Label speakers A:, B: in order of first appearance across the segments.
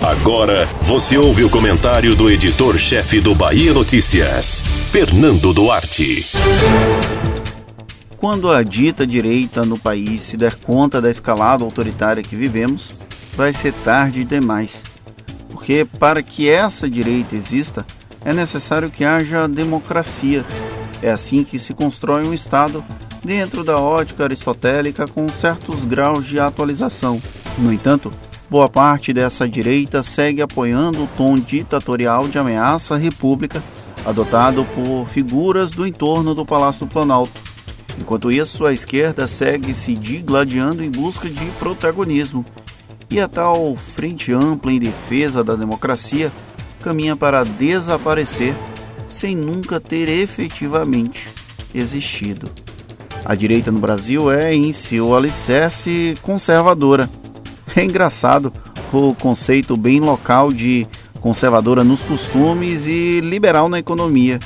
A: Agora você ouve o comentário do editor-chefe do Bahia Notícias, Fernando Duarte.
B: Quando a dita direita no país se der conta da escalada autoritária que vivemos, vai ser tarde demais. Porque para que essa direita exista, é necessário que haja democracia. É assim que se constrói um Estado dentro da ótica aristotélica com certos graus de atualização. No entanto, boa parte dessa direita segue apoiando o tom ditatorial de ameaça à república adotado por figuras do entorno do Palácio do Planalto. Enquanto isso, a esquerda segue se digladiando em busca de protagonismo. E a tal frente ampla em defesa da democracia caminha para desaparecer sem nunca ter efetivamente existido. A direita no Brasil é, em seu alicerce, conservadora. É engraçado o conceito bem local de conservadora nos costumes e liberal na economia.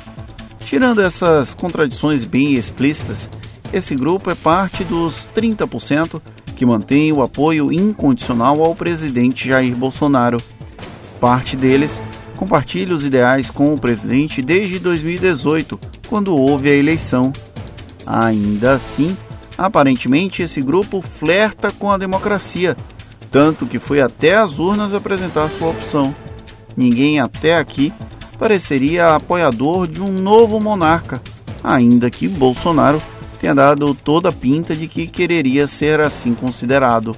B: Tirando essas contradições bem explícitas, esse grupo é parte dos 30% que mantém o apoio incondicional ao presidente Jair Bolsonaro. Parte deles compartilha os ideais com o presidente desde 2018, quando houve a eleição. Ainda assim, aparentemente esse grupo flerta com a democracia, tanto que foi até as urnas apresentar sua opção. Ninguém até aqui pareceria apoiador de um novo monarca, ainda que Bolsonaro tenha dado toda a pinta de que quereria ser assim considerado.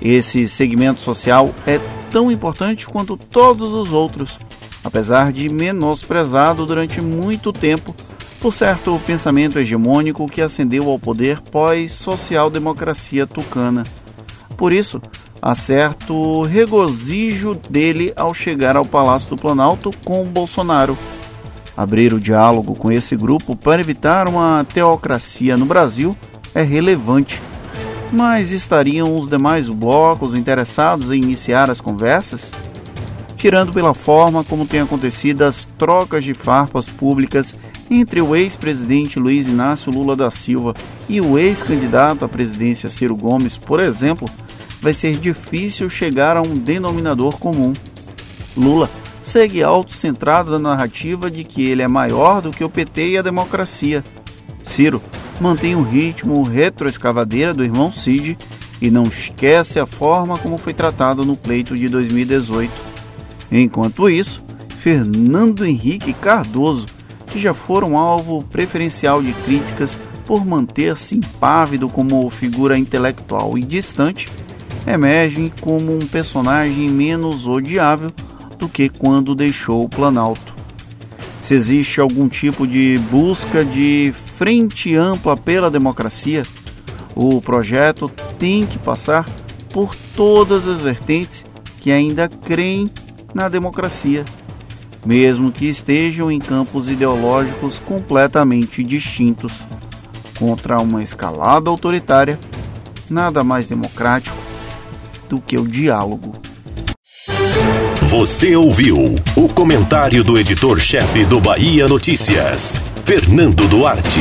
B: Esse segmento social é tão importante quanto todos os outros, apesar de menosprezado durante muito tempo por certo pensamento hegemônico que ascendeu ao poder pós-social-democracia tucana. Por isso, há certo regozijo dele ao chegar ao Palácio do Planalto com Bolsonaro. Abrir o diálogo com esse grupo para evitar uma teocracia no Brasil é relevante. Mas estariam os demais blocos interessados em iniciar as conversas? Tirando pela forma como tem acontecido as trocas de farpas públicas entre o ex-presidente Luiz Inácio Lula da Silva e o ex-candidato à presidência Ciro Gomes, por exemplo, vai ser difícil chegar a um denominador comum. Lula segue autocentrado na narrativa de que ele é maior do que o PT e a democracia. Ciro mantém o ritmo retroescavadeira do irmão Cid e não esquece a forma como foi tratado no pleito de 2018. Enquanto isso, Fernando Henrique Cardoso que já foram alvo preferencial de críticas por manter-se impávido como figura intelectual e distante, emergem como um personagem menos odiável do que quando deixou o Planalto. Se existe algum tipo de busca de frente ampla pela democracia, o projeto tem que passar por todas as vertentes que ainda creem na democracia mesmo que estejam em campos ideológicos completamente distintos. Contra uma escalada autoritária, nada mais democrático do que o diálogo.
A: Você ouviu o comentário do editor-chefe do Bahia Notícias, Fernando Duarte.